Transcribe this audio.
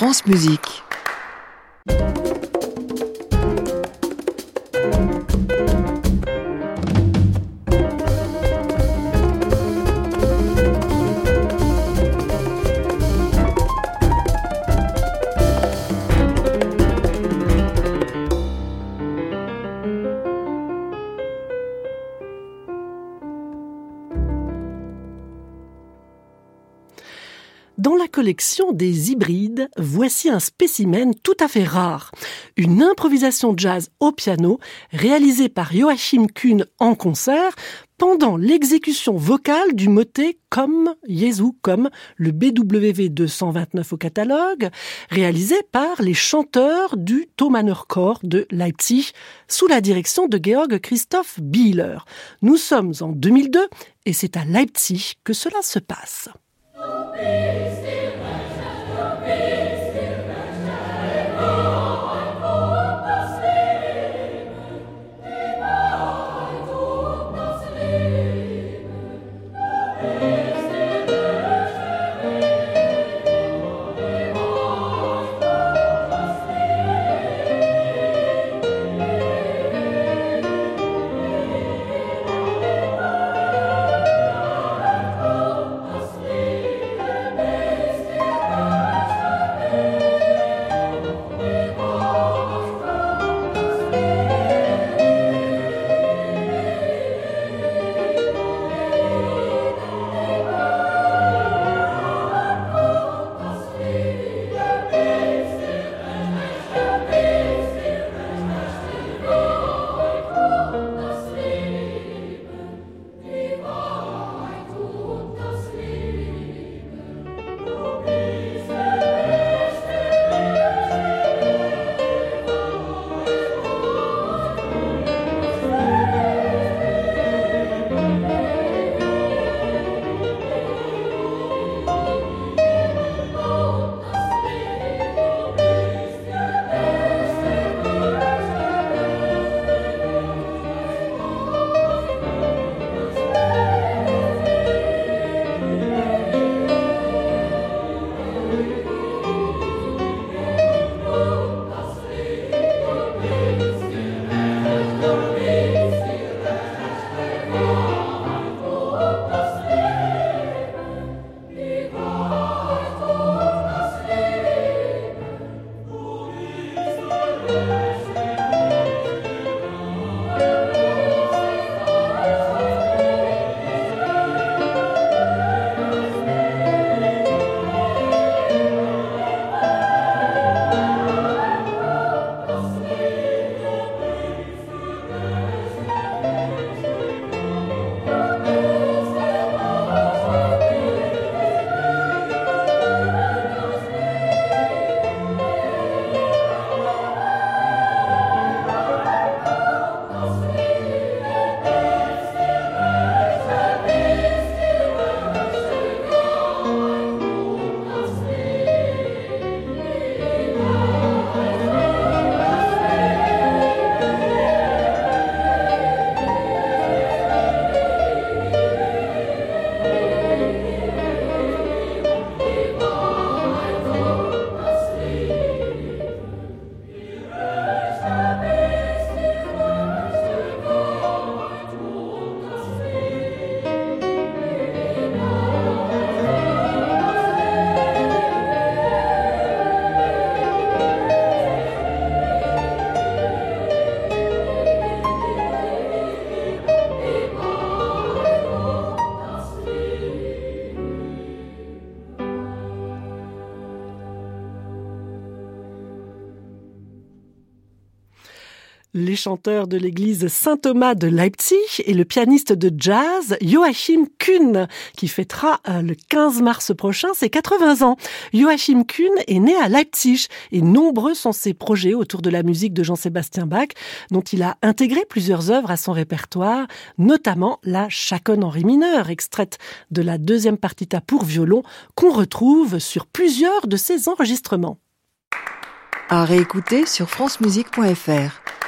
France Musique. Dans la collection des hybrides, voici un spécimen tout à fait rare. Une improvisation jazz au piano réalisée par Joachim Kuhn en concert pendant l'exécution vocale du motet comme Jésus, comme le BWV 229 au catalogue, réalisé par les chanteurs du Thomaner Chor de Leipzig sous la direction de Georg Christoph Bieler. Nous sommes en 2002 et c'est à Leipzig que cela se passe. Please les chanteurs de l'église Saint-Thomas de Leipzig et le pianiste de jazz Joachim Kuhn, qui fêtera euh, le 15 mars prochain ses 80 ans. Joachim Kuhn est né à Leipzig et nombreux sont ses projets autour de la musique de Jean-Sébastien Bach, dont il a intégré plusieurs œuvres à son répertoire, notamment la Chaconne en ré mineur, extraite de la deuxième partita pour violon, qu'on retrouve sur plusieurs de ses enregistrements. À réécouter sur francemusique.fr.